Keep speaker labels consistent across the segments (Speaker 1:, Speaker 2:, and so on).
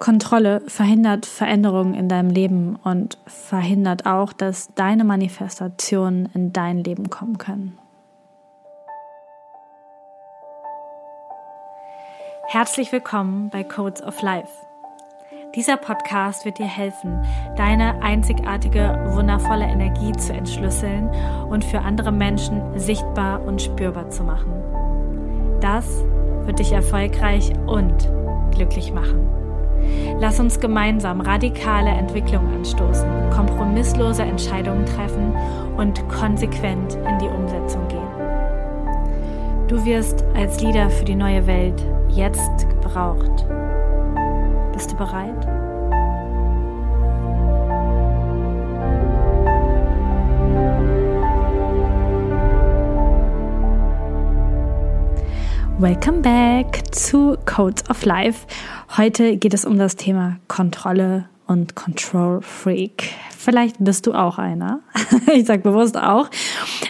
Speaker 1: Kontrolle verhindert Veränderungen in deinem Leben und verhindert auch, dass deine Manifestationen in dein Leben kommen können. Herzlich willkommen bei Codes of Life. Dieser Podcast wird dir helfen, deine einzigartige, wundervolle Energie zu entschlüsseln und für andere Menschen sichtbar und spürbar zu machen. Das wird dich erfolgreich und glücklich machen. Lass uns gemeinsam radikale Entwicklung anstoßen, kompromisslose Entscheidungen treffen und konsequent in die Umsetzung gehen. Du wirst als Leader für die neue Welt jetzt gebraucht. Bist du bereit? Welcome back zu Codes of Life. Heute geht es um das Thema Kontrolle und Control Freak. Vielleicht bist du auch einer. ich sage bewusst auch,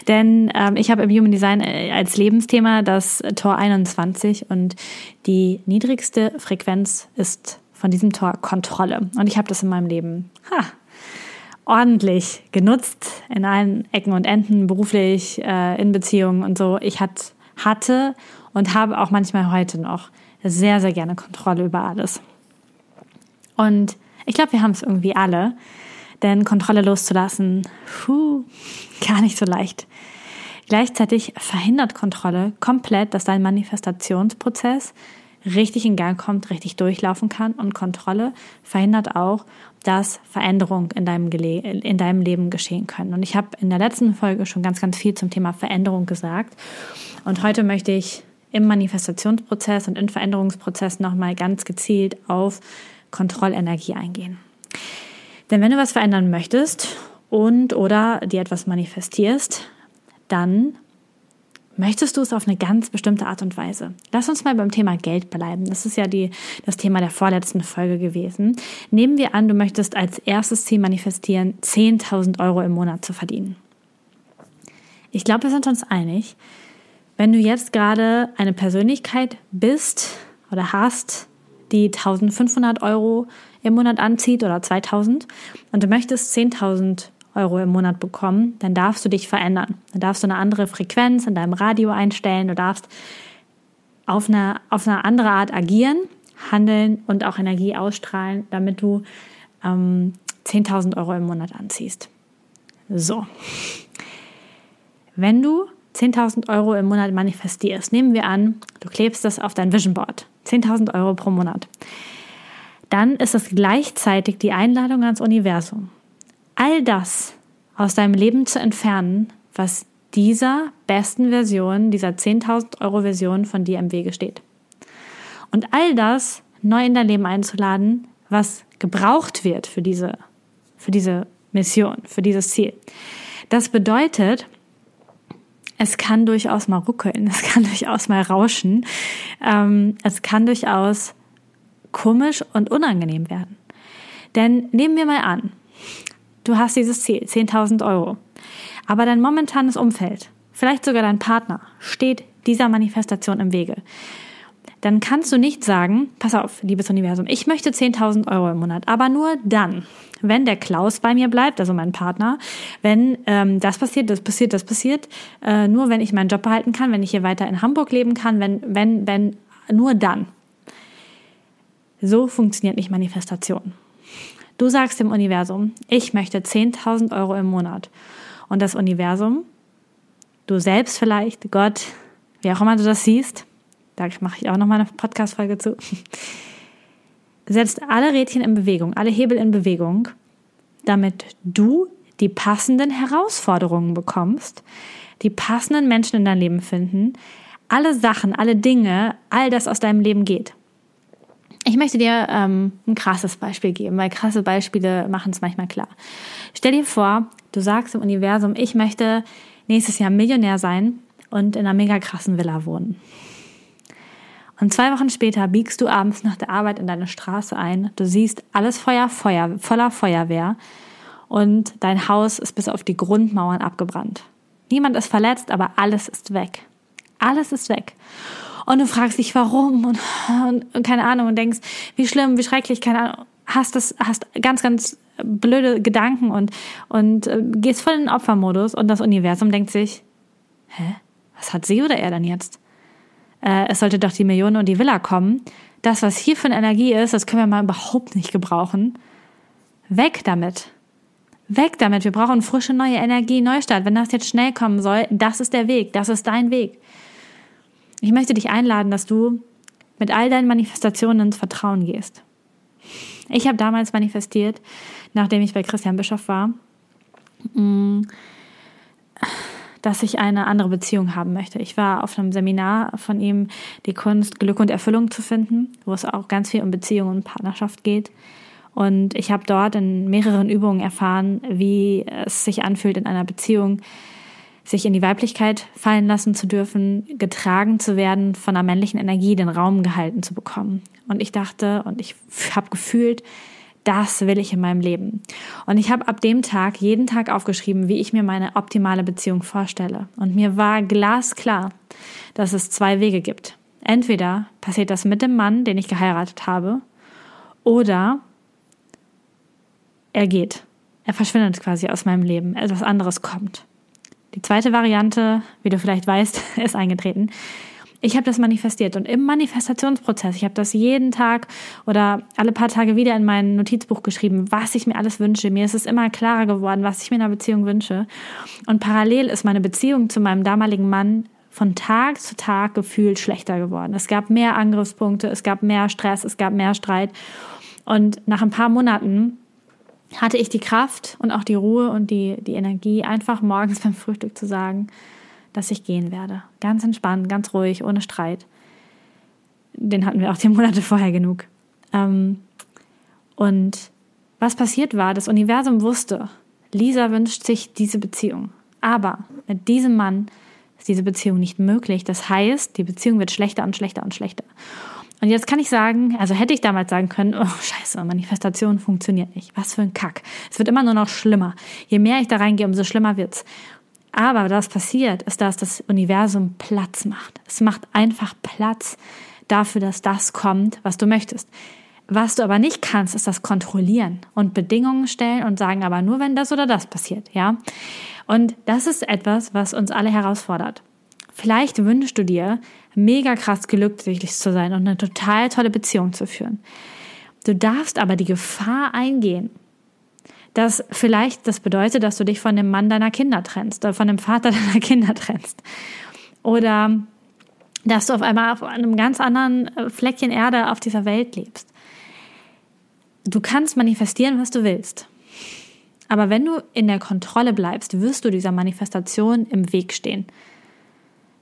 Speaker 1: denn ähm, ich habe im Human Design äh, als Lebensthema das Tor 21 und die niedrigste Frequenz ist von diesem Tor Kontrolle. Und ich habe das in meinem Leben ha, ordentlich genutzt in allen Ecken und Enden, beruflich, äh, in Beziehungen und so. Ich hat, hatte und habe auch manchmal heute noch sehr, sehr gerne Kontrolle über alles. Und ich glaube, wir haben es irgendwie alle, denn Kontrolle loszulassen, puh, gar nicht so leicht. Gleichzeitig verhindert Kontrolle komplett, dass dein Manifestationsprozess richtig in Gang kommt, richtig durchlaufen kann. Und Kontrolle verhindert auch, dass Veränderungen in deinem, in deinem Leben geschehen können. Und ich habe in der letzten Folge schon ganz, ganz viel zum Thema Veränderung gesagt. Und heute möchte ich im Manifestationsprozess und im Veränderungsprozess nochmal ganz gezielt auf Kontrollenergie eingehen. Denn wenn du was verändern möchtest und oder dir etwas manifestierst, dann möchtest du es auf eine ganz bestimmte Art und Weise. Lass uns mal beim Thema Geld bleiben. Das ist ja die, das Thema der vorletzten Folge gewesen. Nehmen wir an, du möchtest als erstes Ziel manifestieren, 10.000 Euro im Monat zu verdienen. Ich glaube, wir sind uns einig, wenn du jetzt gerade eine Persönlichkeit bist oder hast, die 1500 Euro im Monat anzieht oder 2000 und du möchtest 10.000 Euro im Monat bekommen, dann darfst du dich verändern. Dann darfst du eine andere Frequenz in deinem Radio einstellen. Du darfst auf eine, auf eine andere Art agieren, handeln und auch Energie ausstrahlen, damit du ähm, 10.000 Euro im Monat anziehst. So. Wenn du 10.000 Euro im Monat manifestierst, nehmen wir an, du klebst das auf dein Vision Board, 10.000 Euro pro Monat, dann ist es gleichzeitig die Einladung ans Universum, all das aus deinem Leben zu entfernen, was dieser besten Version, dieser 10.000 Euro Version von dir im Wege steht. Und all das neu in dein Leben einzuladen, was gebraucht wird für diese, für diese Mission, für dieses Ziel. Das bedeutet, es kann durchaus mal ruckeln, es kann durchaus mal rauschen, ähm, es kann durchaus komisch und unangenehm werden. Denn nehmen wir mal an, du hast dieses Ziel, 10.000 Euro, aber dein momentanes Umfeld, vielleicht sogar dein Partner, steht dieser Manifestation im Wege. Dann kannst du nicht sagen, pass auf, liebes Universum, ich möchte 10.000 Euro im Monat, aber nur dann, wenn der Klaus bei mir bleibt, also mein Partner, wenn ähm, das passiert, das passiert, das passiert, äh, nur wenn ich meinen Job behalten kann, wenn ich hier weiter in Hamburg leben kann, wenn, wenn, wenn, nur dann. So funktioniert nicht Manifestation. Du sagst dem Universum, ich möchte 10.000 Euro im Monat. Und das Universum, du selbst vielleicht, Gott, wie auch immer du das siehst, da mache ich auch nochmal eine Podcast-Folge zu, setzt alle Rädchen in Bewegung, alle Hebel in Bewegung, damit du die passenden Herausforderungen bekommst, die passenden Menschen in dein Leben finden, alle Sachen, alle Dinge, all das aus deinem Leben geht. Ich möchte dir ähm, ein krasses Beispiel geben, weil krasse Beispiele machen es manchmal klar. Stell dir vor, du sagst im Universum, ich möchte nächstes Jahr Millionär sein und in einer mega krassen Villa wohnen. Und zwei Wochen später biegst du abends nach der Arbeit in deine Straße ein. Du siehst alles Feuer, Feuer, voller Feuerwehr. Und dein Haus ist bis auf die Grundmauern abgebrannt. Niemand ist verletzt, aber alles ist weg. Alles ist weg. Und du fragst dich, warum und, und, und keine Ahnung und denkst, wie schlimm, wie schrecklich, keine Ahnung, hast das, hast ganz, ganz blöde Gedanken und, und äh, gehst voll in den Opfermodus und das Universum denkt sich, hä? Was hat sie oder er denn jetzt? Äh, es sollte doch die Millionen und die Villa kommen. Das, was hier für eine Energie ist, das können wir mal überhaupt nicht gebrauchen. Weg damit. Weg damit. Wir brauchen frische neue Energie, Neustart. Wenn das jetzt schnell kommen soll, das ist der Weg. Das ist dein Weg. Ich möchte dich einladen, dass du mit all deinen Manifestationen ins Vertrauen gehst. Ich habe damals manifestiert, nachdem ich bei Christian Bischof war, mm, dass ich eine andere Beziehung haben möchte. Ich war auf einem Seminar von ihm, die Kunst, Glück und Erfüllung zu finden, wo es auch ganz viel um Beziehung und Partnerschaft geht. Und ich habe dort in mehreren Übungen erfahren, wie es sich anfühlt, in einer Beziehung sich in die Weiblichkeit fallen lassen zu dürfen, getragen zu werden, von der männlichen Energie den Raum gehalten zu bekommen. Und ich dachte und ich habe gefühlt, das will ich in meinem Leben. Und ich habe ab dem Tag jeden Tag aufgeschrieben, wie ich mir meine optimale Beziehung vorstelle. Und mir war glasklar, dass es zwei Wege gibt. Entweder passiert das mit dem Mann, den ich geheiratet habe, oder er geht. Er verschwindet quasi aus meinem Leben. Etwas anderes kommt. Die zweite Variante, wie du vielleicht weißt, ist eingetreten. Ich habe das manifestiert und im Manifestationsprozess, ich habe das jeden Tag oder alle paar Tage wieder in mein Notizbuch geschrieben, was ich mir alles wünsche. Mir ist es immer klarer geworden, was ich mir in einer Beziehung wünsche. Und parallel ist meine Beziehung zu meinem damaligen Mann von Tag zu Tag gefühlt schlechter geworden. Es gab mehr Angriffspunkte, es gab mehr Stress, es gab mehr Streit. Und nach ein paar Monaten hatte ich die Kraft und auch die Ruhe und die, die Energie, einfach morgens beim Frühstück zu sagen, dass ich gehen werde. Ganz entspannt, ganz ruhig, ohne Streit. Den hatten wir auch die Monate vorher genug. Ähm, und was passiert war, das Universum wusste, Lisa wünscht sich diese Beziehung. Aber mit diesem Mann ist diese Beziehung nicht möglich. Das heißt, die Beziehung wird schlechter und schlechter und schlechter. Und jetzt kann ich sagen, also hätte ich damals sagen können, oh scheiße, Manifestation funktioniert nicht. Was für ein Kack. Es wird immer nur noch schlimmer. Je mehr ich da reingehe, umso schlimmer wird's. Aber was passiert, ist, dass das Universum Platz macht. Es macht einfach Platz dafür, dass das kommt, was du möchtest. Was du aber nicht kannst, ist das kontrollieren und Bedingungen stellen und sagen, aber nur wenn das oder das passiert, ja? Und das ist etwas, was uns alle herausfordert. Vielleicht wünschst du dir, mega krass glücklich zu sein und eine total tolle Beziehung zu führen. Du darfst aber die Gefahr eingehen, dass vielleicht das bedeutet, dass du dich von dem Mann deiner Kinder trennst oder von dem Vater deiner Kinder trennst. Oder dass du auf einmal auf einem ganz anderen äh, Fleckchen Erde auf dieser Welt lebst. Du kannst manifestieren, was du willst. Aber wenn du in der Kontrolle bleibst, wirst du dieser Manifestation im Weg stehen.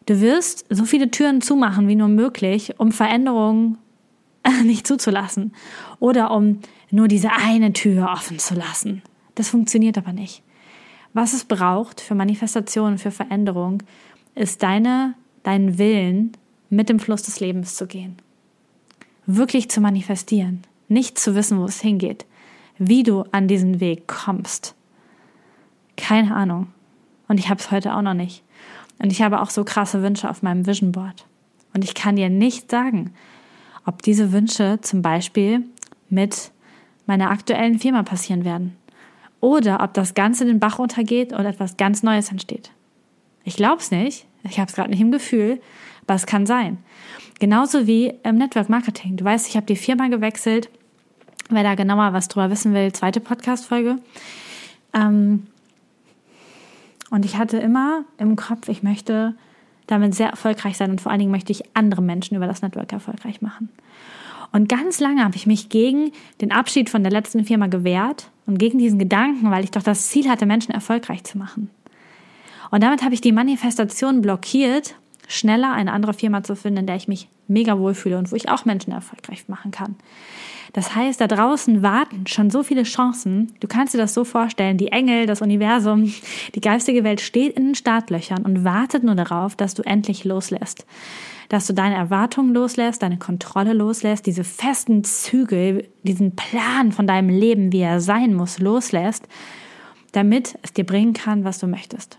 Speaker 1: Du wirst so viele Türen zumachen wie nur möglich, um Veränderungen nicht zuzulassen oder um nur diese eine Tür offen zu lassen. Das funktioniert aber nicht. Was es braucht für Manifestation, für Veränderung, ist deine, deinen Willen, mit dem Fluss des Lebens zu gehen. Wirklich zu manifestieren, nicht zu wissen, wo es hingeht, wie du an diesen Weg kommst. Keine Ahnung. Und ich habe es heute auch noch nicht. Und ich habe auch so krasse Wünsche auf meinem Vision Board. Und ich kann dir nicht sagen, ob diese Wünsche zum Beispiel mit meiner aktuellen Firma passieren werden. Oder ob das Ganze den Bach untergeht und etwas ganz Neues entsteht. Ich glaube es nicht. Ich habe es gerade nicht im Gefühl, aber es kann sein. Genauso wie im Network Marketing. Du weißt, ich habe die Firma gewechselt. Wer da genauer was drüber wissen will, zweite Podcast-Folge. Ähm, und ich hatte immer im Kopf, ich möchte damit sehr erfolgreich sein und vor allen Dingen möchte ich andere Menschen über das Network erfolgreich machen. Und ganz lange habe ich mich gegen den Abschied von der letzten Firma gewehrt und gegen diesen Gedanken, weil ich doch das Ziel hatte, Menschen erfolgreich zu machen. Und damit habe ich die Manifestation blockiert, schneller eine andere Firma zu finden, in der ich mich mega wohlfühle und wo ich auch Menschen erfolgreich machen kann. Das heißt, da draußen warten schon so viele Chancen. Du kannst dir das so vorstellen, die Engel, das Universum, die geistige Welt steht in den Startlöchern und wartet nur darauf, dass du endlich loslässt. Dass du deine Erwartungen loslässt, deine Kontrolle loslässt, diese festen Zügel, diesen Plan von deinem Leben, wie er sein muss, loslässt, damit es dir bringen kann, was du möchtest.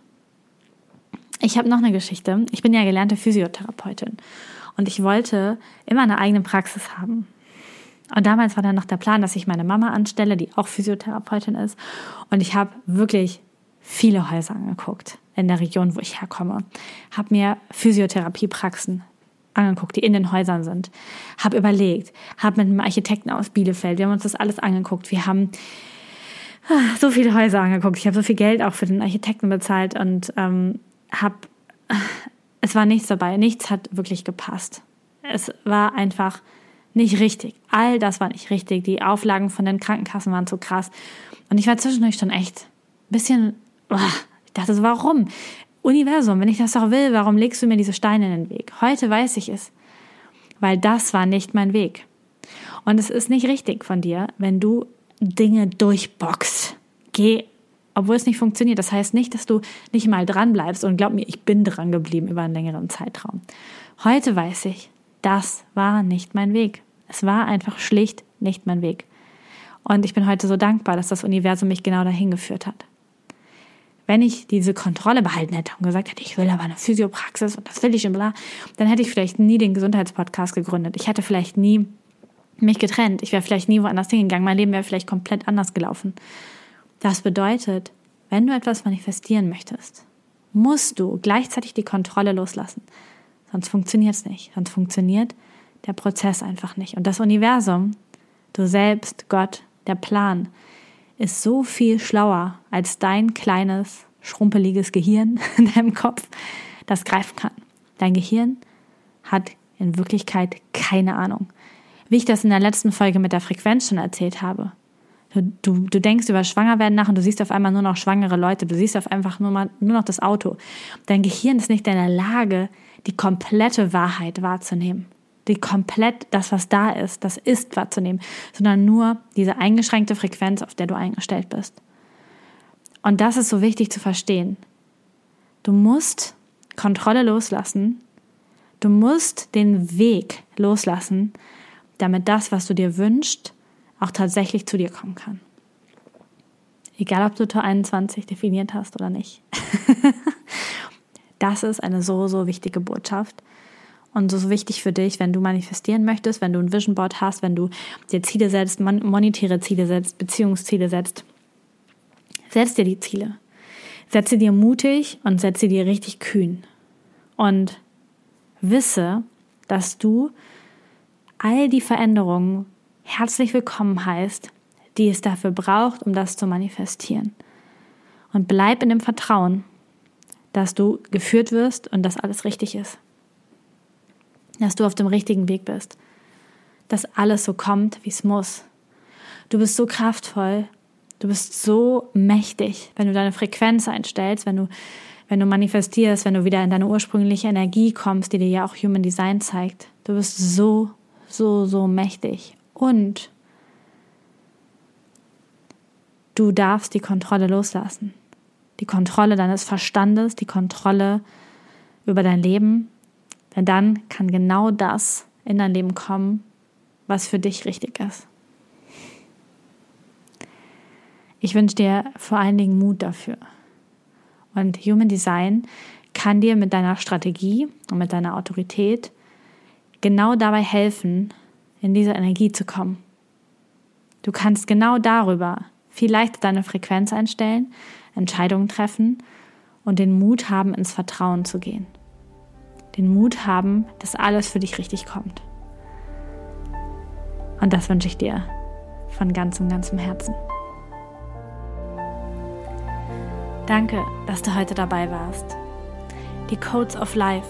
Speaker 1: Ich habe noch eine Geschichte. Ich bin ja gelernte Physiotherapeutin. Und ich wollte immer eine eigene Praxis haben. Und damals war dann noch der Plan, dass ich meine Mama anstelle, die auch Physiotherapeutin ist. Und ich habe wirklich viele Häuser angeguckt in der Region, wo ich herkomme. Habe mir Physiotherapiepraxen angeguckt, die in den Häusern sind. Habe überlegt, habe mit einem Architekten aus Bielefeld, wir haben uns das alles angeguckt. Wir haben ah, so viele Häuser angeguckt. Ich habe so viel Geld auch für den Architekten bezahlt und ähm, habe, es war nichts dabei. Nichts hat wirklich gepasst. Es war einfach nicht richtig. All das war nicht richtig. Die Auflagen von den Krankenkassen waren zu krass. Und ich war zwischendurch schon echt ein bisschen, oh, ich dachte so, warum? Universum, wenn ich das doch will, warum legst du mir diese Steine in den Weg? Heute weiß ich es, weil das war nicht mein Weg. Und es ist nicht richtig von dir, wenn du Dinge durchboxst. Geh, obwohl es nicht funktioniert. Das heißt nicht, dass du nicht mal dran bleibst. Und glaub mir, ich bin dran geblieben über einen längeren Zeitraum. Heute weiß ich, das war nicht mein Weg. Es war einfach schlicht nicht mein Weg. Und ich bin heute so dankbar, dass das Universum mich genau dahin geführt hat. Wenn ich diese Kontrolle behalten hätte und gesagt hätte, ich will aber eine Physiopraxis und das will ich und bla, dann hätte ich vielleicht nie den Gesundheitspodcast gegründet. Ich hätte vielleicht nie mich getrennt. Ich wäre vielleicht nie woanders hingegangen. Mein Leben wäre vielleicht komplett anders gelaufen. Das bedeutet, wenn du etwas manifestieren möchtest, musst du gleichzeitig die Kontrolle loslassen. Sonst funktioniert es nicht. Sonst funktioniert der Prozess einfach nicht. Und das Universum, du selbst, Gott, der Plan, ist so viel schlauer als dein kleines, schrumpeliges Gehirn in deinem Kopf, das greifen kann. Dein Gehirn hat in Wirklichkeit keine Ahnung. Wie ich das in der letzten Folge mit der Frequenz schon erzählt habe. Du, du, denkst über Schwangerwerden nach und du siehst auf einmal nur noch schwangere Leute. Du siehst auf einfach nur, mal, nur noch das Auto. Dein Gehirn ist nicht in der Lage, die komplette Wahrheit wahrzunehmen die komplett das, was da ist, das ist wahrzunehmen, sondern nur diese eingeschränkte Frequenz, auf der du eingestellt bist. Und das ist so wichtig zu verstehen. Du musst Kontrolle loslassen. Du musst den Weg loslassen, damit das, was du dir wünschst, auch tatsächlich zu dir kommen kann. Egal, ob du Tor 21 definiert hast oder nicht. das ist eine so, so wichtige Botschaft und so wichtig für dich, wenn du manifestieren möchtest, wenn du ein Vision Board hast, wenn du dir Ziele setzt, monetäre Ziele setzt, Beziehungsziele setzt. Setz dir die Ziele. Setze dir mutig und setze dir richtig kühn. Und wisse, dass du all die Veränderungen herzlich willkommen heißt, die es dafür braucht, um das zu manifestieren. Und bleib in dem Vertrauen, dass du geführt wirst und dass alles richtig ist dass du auf dem richtigen Weg bist, dass alles so kommt, wie es muss. Du bist so kraftvoll, du bist so mächtig, wenn du deine Frequenz einstellst, wenn du, wenn du manifestierst, wenn du wieder in deine ursprüngliche Energie kommst, die dir ja auch Human Design zeigt. Du bist so, so, so mächtig. Und du darfst die Kontrolle loslassen. Die Kontrolle deines Verstandes, die Kontrolle über dein Leben, denn dann kann genau das in dein Leben kommen, was für dich richtig ist. Ich wünsche dir vor allen Dingen Mut dafür. Und Human Design kann dir mit deiner Strategie und mit deiner Autorität genau dabei helfen, in diese Energie zu kommen. Du kannst genau darüber viel leichter deine Frequenz einstellen, Entscheidungen treffen und den Mut haben, ins Vertrauen zu gehen den Mut haben, dass alles für dich richtig kommt. Und das wünsche ich dir von ganzem, ganzem Herzen. Danke, dass du heute dabei warst. Die Codes of Life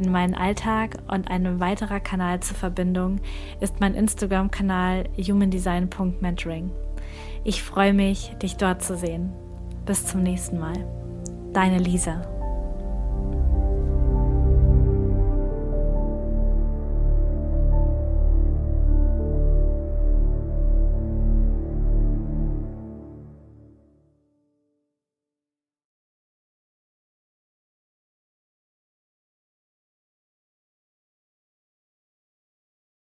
Speaker 1: in meinen Alltag und ein weiterer Kanal zur Verbindung ist mein Instagram-Kanal humandesign.mentoring. Ich freue mich, dich dort zu sehen. Bis zum nächsten Mal. Deine Lisa.